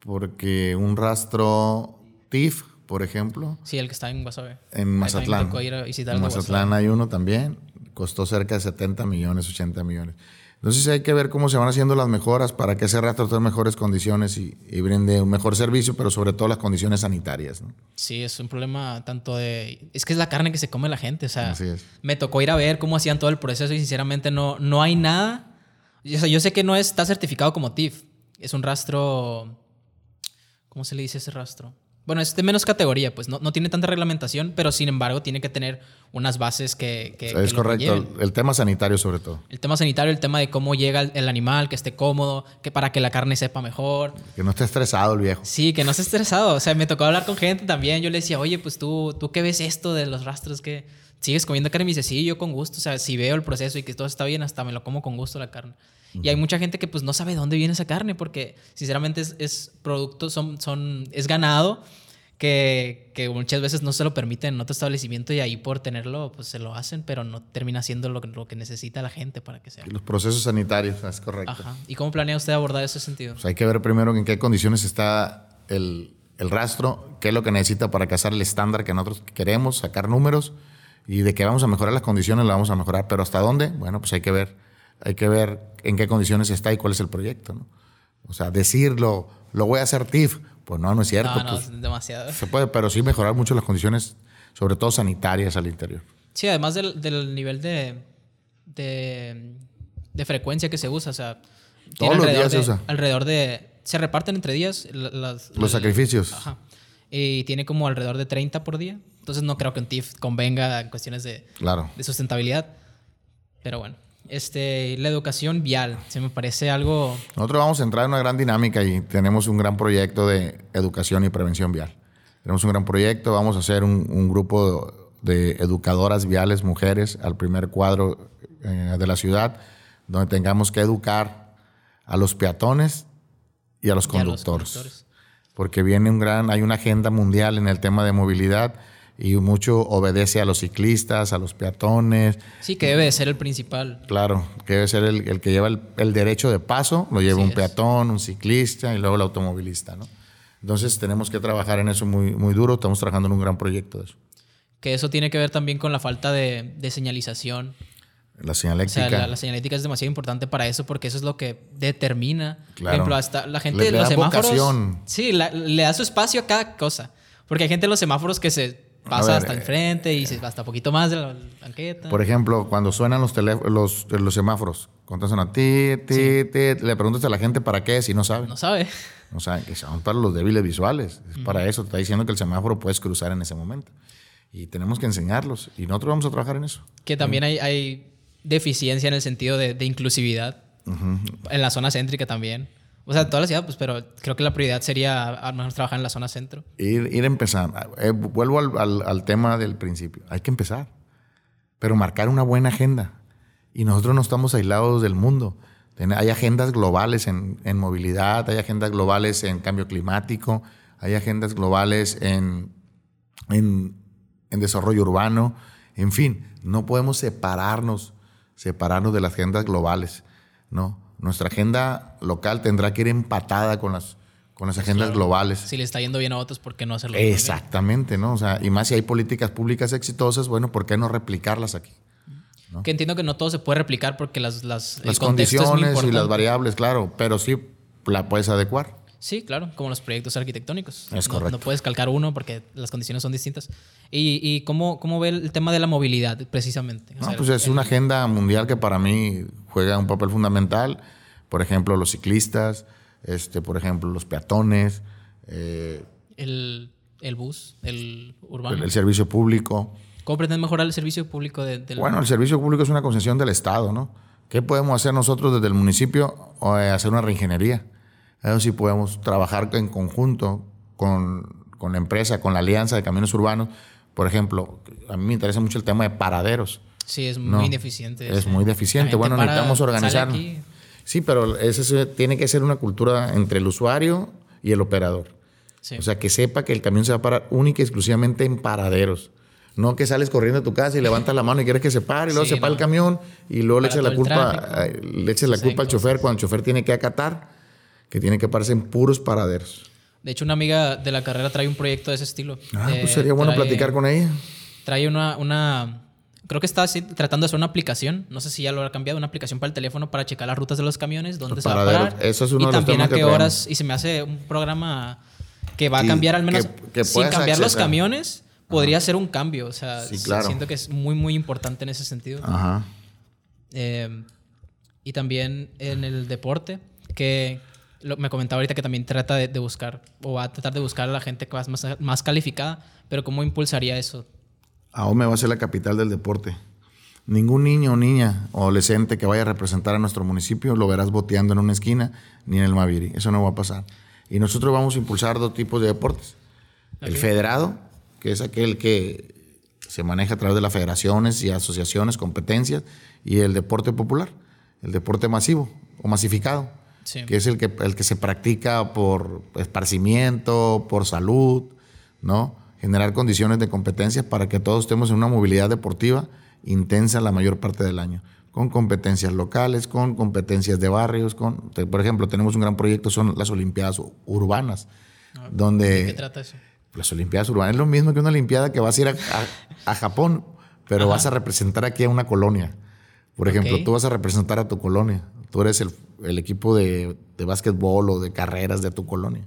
porque un rastro TIF, por ejemplo. Sí, el que está en Guasave. En Mazatlán. en Mazatlán hay uno también. Costó cerca de 70 millones, 80 millones. Entonces hay que ver cómo se van haciendo las mejoras para que ese rastro tenga mejores condiciones y, brinde un mejor servicio, pero sobre todo las condiciones sanitarias. ¿no? Sí, es un problema tanto de... Es que es la carne que se come la gente. O sea, me tocó ir a ver cómo hacían todo el proceso y sinceramente no, no hay nada. O sea, yo sé que no está certificado como TIF. Es un rastro... ¿Cómo se le dice ese rastro? Bueno, es de menos categoría, pues no, no, tiene tanta reglamentación, pero sin embargo tiene que tener unas bases que... que es correcto, el, tema sanitario sobre todo. El tema sanitario, el tema de cómo llega el, animal, que esté cómodo, que para que la carne sepa mejor. Que no esté estresado el viejo. Sí, que no esté estresado. O sea, me tocó hablar con gente también. Yo le decía, oye, pues tú, tú qué ves esto de los rastros que sigues comiendo carne. Y me dice, sí, yo con gusto. O sea, si veo el proceso y que todo está bien, hasta me lo como con gusto la carne. Y hay mucha gente que pues no sabe dónde viene esa carne porque sinceramente es, es producto, son, son, es ganado que, que, muchas veces no se lo permiten en otro establecimiento y ahí por tenerlo pues se lo hacen, pero no termina siendo lo, lo que necesita la gente para que sea. Los procesos sanitarios, es correcto. Ajá. ¿Y cómo planea usted abordar ese sentido? Pues hay que ver primero en qué condiciones está el, el rastro, qué es lo que necesita para cazar el estándar que nosotros queremos, sacar números y de que vamos a mejorar las condiciones, la vamos a mejorar, pero ¿hasta dónde? Bueno, pues hay que ver, hay que ver en qué condiciones está y cuál es el proyecto, ¿no? O sea, decirlo, lo voy a hacer TIF, pues no, no es cierto. No, no, pues, demasiado. Se puede, pero sí mejorar mucho las condiciones, sobre todo sanitarias al interior. Sí, además del, del nivel de, de, de, frecuencia que se usa. O sea, todos los días se usa. Alrededor de. Se reparten entre días las, los sacrificios. Ajá. Y tiene como alrededor de 30 por día. Entonces no creo que un TIF convenga en cuestiones de, claro. de sustentabilidad. Pero bueno este, la educación vial. Se me parece algo... Nosotros vamos a entrar en una gran dinámica y tenemos un gran proyecto de educación y prevención vial. Tenemos un gran proyecto, vamos a hacer un, grupo de educadoras viales, mujeres, al primer cuadro eh, de la ciudad, donde tengamos que educar a los peatones y a los conductores. Porque viene un gran, hay una agenda mundial en el tema de movilidad y mucho obedece a los ciclistas, a los peatones. Sí, que debe ser el principal. Claro, que debe ser el, que lleva el, derecho de paso, lo lleva un peatón, un ciclista y luego el automovilista, ¿no? Entonces tenemos que trabajar en eso muy, muy duro, estamos trabajando en un gran proyecto de eso. Que eso tiene que ver también con la falta de, señalización. La señalética. O sea, la, señalética es demasiado importante para eso porque eso es lo que determina. Claro. Por ejemplo, hasta la gente de los semáforos. Sí, le da su espacio a cada cosa. Porque hay gente en los semáforos que se pasa hasta el frente y se, hasta poquito más de la banqueta. Por ejemplo, cuando suenan los, los, los semáforos, cuando suena ti, ti, ti, le preguntas a la gente para qué si no sabe. No sabe. O sea, que son para los débiles visuales. Es para eso. Te está diciendo que el semáforo puedes cruzar en ese momento. Y tenemos que enseñarlos. Y nosotros vamos a trabajar en eso. Que también hay, hay deficiencia en el sentido de, de inclusividad. En la zona céntrica también. O sea, toda la ciudad, pues, pero creo que la prioridad sería al menos trabajar en la zona centro. Ir, ir empezando. Eh, vuelvo al, al, al, tema del principio. Hay que empezar, pero marcar una buena agenda. Y nosotros no estamos aislados del mundo. Hay agendas globales en, en movilidad, hay agendas globales en cambio climático, hay agendas globales en, en, en desarrollo urbano. En fin, no podemos separarnos, separarnos de las agendas globales, ¿no? Nuestra agenda local tendrá que ir empatada con las, con las agendas globales. Si le está yendo bien a otros, ¿por qué no hacerlo? Exactamente, ¿no? O sea, y más si hay políticas públicas exitosas, bueno, ¿por qué no replicarlas aquí? Que entiendo que no todo se puede replicar porque las, las, las condiciones y las variables, claro, pero sí la puedes adecuar. Sí, claro, como los proyectos arquitectónicos. Es correcto. No, puedes calcar uno porque las condiciones son distintas. ¿Y, y cómo, cómo, ve el tema de la movilidad precisamente? no, pues es una agenda mundial que para mí juega un papel fundamental. Por ejemplo, los ciclistas, este, por ejemplo, los peatones. Eh, el, el, bus, el urbano. El, servicio público. ¿Cómo pretenden mejorar el servicio público de, del... Bueno, el servicio público es una concesión del Estado, ¿no? ¿Qué podemos hacer nosotros desde el municipio? O, eh, hacer una reingeniería eso sí podemos trabajar en conjunto con, con, la empresa, con la alianza de camiones urbanos. Por ejemplo, a mí me interesa mucho el tema de paraderos. Sí, es muy deficiente. Es muy deficiente. Bueno, necesitamos organizar. Sí, pero eso tiene que ser una cultura entre el usuario y el operador. O sea, que sepa que el camión se va a parar única y exclusivamente en paraderos. No que sales corriendo a tu casa y levantas la mano y quieres que se pare y luego se para el camión y luego le la culpa, le eches la culpa al chofer cuando el chofer tiene que acatar que tiene que pararse en puros paraderos. De hecho, una amiga de la carrera trae un proyecto de ese estilo. Ah, pues sería bueno platicar con ella. Trae una, una creo que está tratando de hacer una aplicación, no sé si ya lo ha cambiado, una aplicación para el teléfono para checar las rutas de los camiones, dónde se va a parar. Eso es uno y de los también a qué horas, y se me hace un programa que va a cambiar al menos, sin cambiar los camiones, podría ser un cambio, o sea, siento que es muy, muy importante en ese sentido. Ajá. Eh, y también en el deporte, que, me comentaba ahorita que también trata de, buscar o va a tratar de buscar a la gente más, más, calificada, pero ¿cómo impulsaría eso? Ahome va a ser la capital del deporte. Ningún niño o niña o adolescente que vaya a representar a nuestro municipio lo verás boteando en una esquina ni en el Maviri. Eso no va a pasar. Y nosotros vamos a impulsar dos tipos de deportes. El federado, que es aquel que se maneja a través de las federaciones y asociaciones, competencias, y el deporte popular, el deporte masivo o masificado que es el que, el que se practica por esparcimiento, por salud, ¿no? Generar condiciones de competencia para que todos estemos en una movilidad deportiva intensa la mayor parte del año, con competencias locales, con competencias de barrios, con, por ejemplo, tenemos un gran proyecto, son las Olimpiadas Urbanas, ah, donde... ¿De qué trata eso? Las Olimpiadas Urbanas es lo mismo que una Olimpiada que vas a ir a, Japón, pero vas a representar aquí a una colonia. Por ejemplo, tú vas a representar a tu colonia. Tú eres el, el equipo de, de básquetbol o de carreras de tu colonia.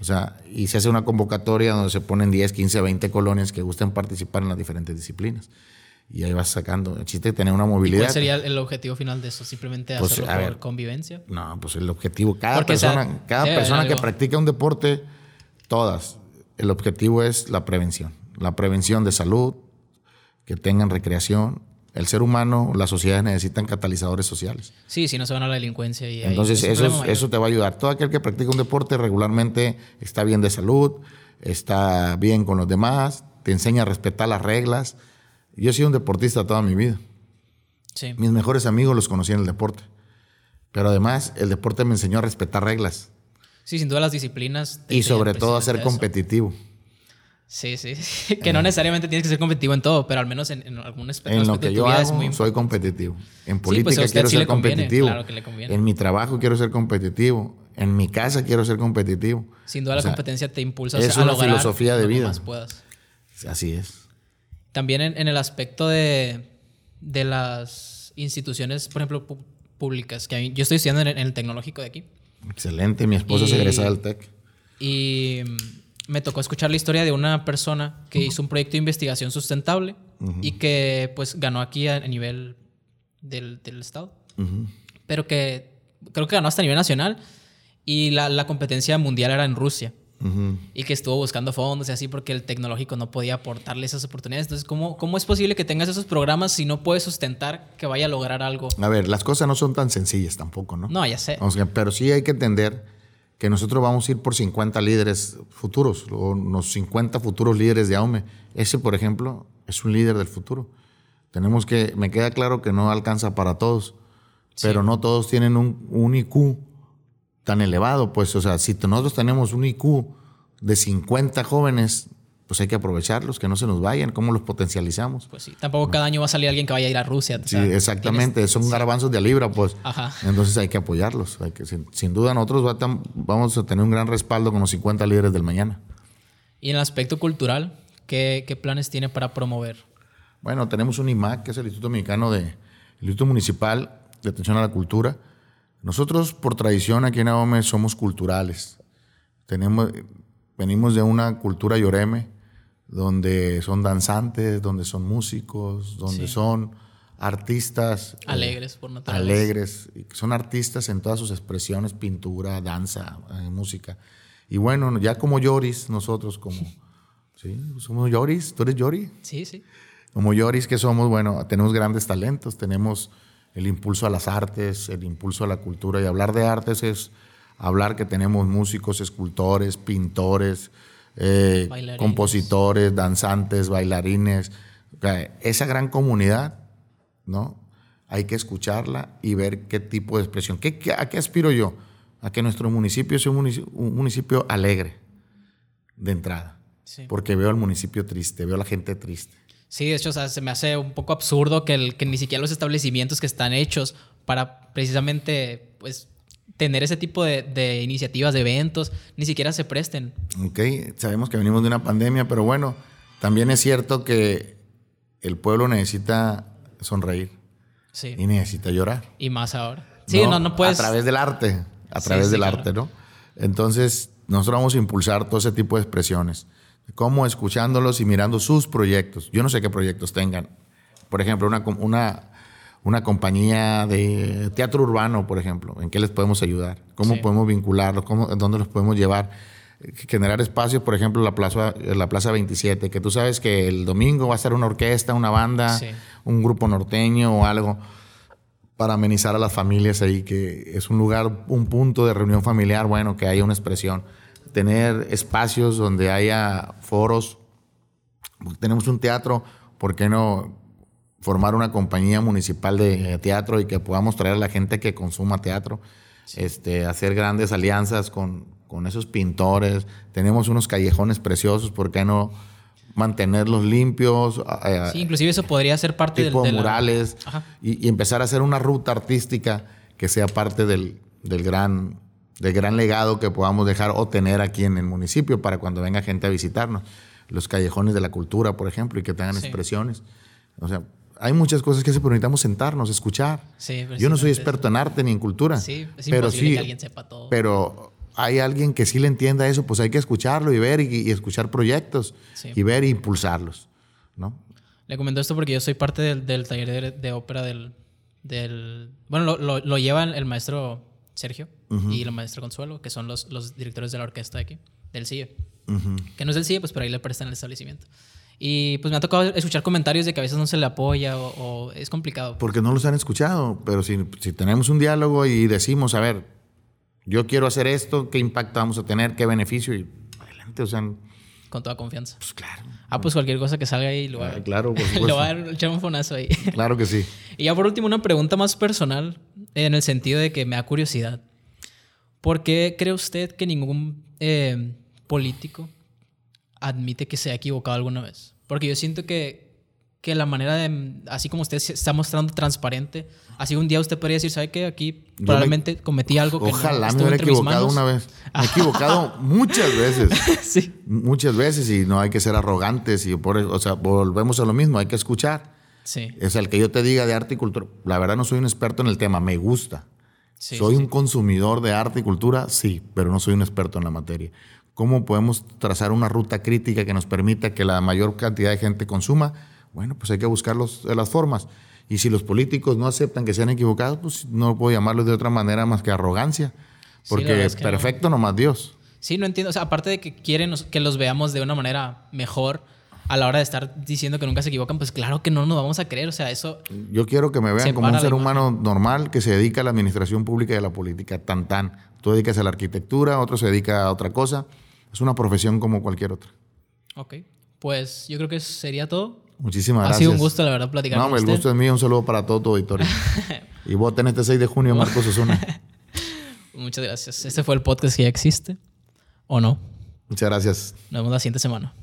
O sea, y se hace una convocatoria donde se ponen 10, 15, 20 colonias que gusten participar en las diferentes disciplinas. Y ahí vas sacando. El chiste de tener una movilidad. ¿Cuál sería el objetivo final de eso? ¿Simplemente pues, hacerlo por convivencia? No, pues el objetivo. Cada persona, cada persona que practica un deporte, todas, el objetivo es la prevención. La prevención de salud, que tengan recreación el ser humano, las sociedades necesitan catalizadores sociales. Sí, si no se van a la delincuencia. Y Entonces, eso, eso te va a ayudar. Todo aquel que practica un deporte regularmente está bien de salud, está bien con los demás, te enseña a respetar las reglas. Yo he sido un deportista toda mi vida. Sí. Mis mejores amigos los conocí en el deporte. Pero además, el deporte me enseñó a respetar reglas. Sí, sin duda las disciplinas. Y sobre todo a ser competitivo. Sí, sí, (laughs) Que no necesariamente tienes que ser competitivo en todo, pero al menos en, en algún aspecto, en lo que yo hago, soy competitivo. En pues, política quiero ser competitivo. En mi trabajo quiero ser competitivo. En mi casa quiero ser competitivo. Sin duda la competencia te impulsa es a una filosofía de vida. Más puedas. Así es. También en, el aspecto de, de, las instituciones, por ejemplo, públicas, que yo estoy estudiando en, el tecnológico de aquí. Excelente, mi esposa se egresa del TEC. Y me tocó escuchar la historia de una persona que hizo un proyecto de investigación sustentable y que pues ganó aquí a, nivel del, del estado. Pero que creo que ganó hasta a nivel nacional y la, la competencia mundial era en Rusia. Y que estuvo buscando fondos y así porque el tecnológico no podía aportarle esas oportunidades. Entonces, ¿cómo, ¿cómo es posible que tengas esos programas si no puedes sustentar que vaya a lograr algo? A ver, las cosas no son tan sencillas tampoco, ¿no? No, ya sé. pero sí hay que entender que nosotros vamos a ir por 50 líderes futuros, o unos 50 futuros líderes de AUME. Ese, por ejemplo, es un líder del futuro. Tenemos que, me queda claro que no alcanza para todos, pero no todos tienen un, un, IQ tan elevado. Pues, o sea, si nosotros tenemos un IQ de 50 jóvenes, pues hay que aprovecharlos, que no se nos vayan. ¿Cómo los potencializamos? Pues sí, tampoco cada año va a salir alguien que vaya a ir a Rusia. Sí, exactamente. Son garbanzos de libra, pues. Ajá. Entonces hay que apoyarlos. Hay que, sin, duda, nosotros vamos a tener un gran respaldo con los 50 líderes del mañana. Y en el aspecto cultural, ¿qué, qué planes tiene para promover? Bueno, tenemos un IMAC, que es el Instituto Mexicano de, el Instituto Municipal de Atención a la Cultura. Nosotros, por tradición, aquí en AOME somos culturales. Tenemos, venimos de una cultura yoreme, donde son danzantes, donde son músicos, donde son artistas. Eh, alegres, por naturaleza. Alegres. Son artistas en todas sus expresiones, pintura, danza, eh, música. Y bueno, ya como Yoris, nosotros como... (laughs) ¿Sí? Somos Yoris. ¿Tú eres Yori? Sí, sí. Como Yoris que somos, bueno, tenemos grandes talentos, tenemos el impulso a las artes, el impulso a la cultura. Y hablar de artes es hablar que tenemos músicos, escultores, pintores, eh, compositores, danzantes, bailarines. esa gran comunidad, ¿no? Hay que escucharla y ver qué tipo de expresión. ¿Qué, a qué aspiro yo? A que nuestro municipio sea un municipio, alegre de entrada. Porque veo al municipio triste, veo a la gente triste. Sí, de hecho, se me hace un poco absurdo que, el, que ni siquiera los establecimientos que están hechos para precisamente pues, tener ese tipo de, iniciativas, de eventos, ni siquiera se presten. Ok, sabemos que venimos de una pandemia, pero bueno, también es cierto que el pueblo necesita sonreír. Sí. Y necesita llorar. Y más ahora. Sí, no, no, puedes. A través del arte. A través del arte, ¿no? Entonces, nosotros vamos a impulsar todo ese tipo de expresiones. Cómo escuchándolos y mirando sus proyectos. Yo no sé qué proyectos tengan. Por ejemplo, una, una, una compañía de teatro urbano, por ejemplo. ¿En qué les podemos ayudar? ¿Cómo podemos vincularlos? ¿Cómo, ¿Dónde los podemos llevar? Generar espacios, por ejemplo, la plaza, la plaza 27, que tú sabes que el domingo va a ser una orquesta, una banda, un grupo norteño o algo para amenizar a las familias ahí, que es un lugar, un punto de reunión familiar, bueno, que haya una expresión tener espacios donde haya foros. Tenemos un teatro, ¿por qué no formar una compañía municipal de teatro y que podamos traer a la gente que consuma teatro? Este, hacer grandes alianzas con, con esos pintores. Tenemos unos callejones preciosos, ¿por qué no mantenerlos limpios? Eh, sí, inclusive eso podría ser parte tipo de murales y, y, empezar a hacer una ruta artística que sea parte del, del gran del gran legado que podamos dejar o tener aquí en el municipio para cuando venga gente a visitarnos. Los callejones de la cultura, por ejemplo, y que tengan expresiones. O sea, hay muchas cosas que se necesitamos sentarnos, escuchar. Yo no soy experto en arte ni en cultura. Sí, es pero sí, que alguien sepa todo. Pero hay alguien que sí le entienda eso, pues hay que escucharlo y ver y, escuchar proyectos y ver e impulsarlos, ¿no? Le comento esto porque yo soy parte del, taller de, ópera del, del... Bueno, lo, lo, lo lleva el maestro Sergio y la maestra Consuelo, que son los, los directores de la orquesta de aquí, del CIE. Que no es del CIE, pues por ahí le prestan el establecimiento. Y pues me ha tocado escuchar comentarios de que a veces no se le apoya o, es complicado. Porque no los han escuchado, pero si, si, tenemos un diálogo y decimos, a ver, yo quiero hacer esto, ¿qué impacto vamos a tener? ¿Qué beneficio? Y adelante, o sea... Con toda confianza. Pues claro. Ah, pues cualquier cosa que salga ahí lo va, ah, claro, (laughs) lo va a echar un fonazo ahí. (laughs) Claro que sí. Y ya por último, una pregunta más personal en el sentido de que me da curiosidad. ¿Por qué cree usted que ningún eh, político admite que se ha equivocado alguna vez? Porque yo siento que, que la manera de, así como usted se está mostrando transparente, así un día usted podría decir, ¿sabe qué? Aquí probablemente cometí algo que Ojalá no me hubiera equivocado una vez. Me he equivocado muchas veces. (laughs) sí. Muchas veces y no hay que ser arrogantes y por o sea, volvemos a lo mismo, hay que escuchar. Es el que yo te diga de arte y cultura. La verdad no soy un experto en el tema, me gusta. soy un consumidor de arte y cultura, sí, pero no soy un experto en la materia. ¿Cómo podemos trazar una ruta crítica que nos permita que la mayor cantidad de gente consuma? Bueno, pues hay que buscar las formas. Y si los políticos no aceptan que se han equivocado, pues no puedo llamarlos de otra manera más que arrogancia. Porque es perfecto no. nomás Dios. Sí, no entiendo. O sea, aparte de que quieren que los veamos de una manera mejor, a la hora de estar diciendo que nunca se equivocan, pues claro que no nos vamos a creer. O sea, eso. Yo quiero que me vean como un ser humano normal que se dedica a la administración pública y a la política, tan tan. Tú dedicas a la arquitectura, otro se dedica a otra cosa. Es una profesión como cualquier otra. Ok. Pues yo creo que sería todo. Muchísimas gracias. Ha sido un gusto, la verdad, platicar no, el gusto es mío. Un saludo para todo tu auditorio. y (laughs) voten este 6 de junio, Marcos Osuna. (laughs) Muchas gracias. Este fue el podcast que ya existe. ¿O no? Muchas gracias. Nos vemos la siguiente semana.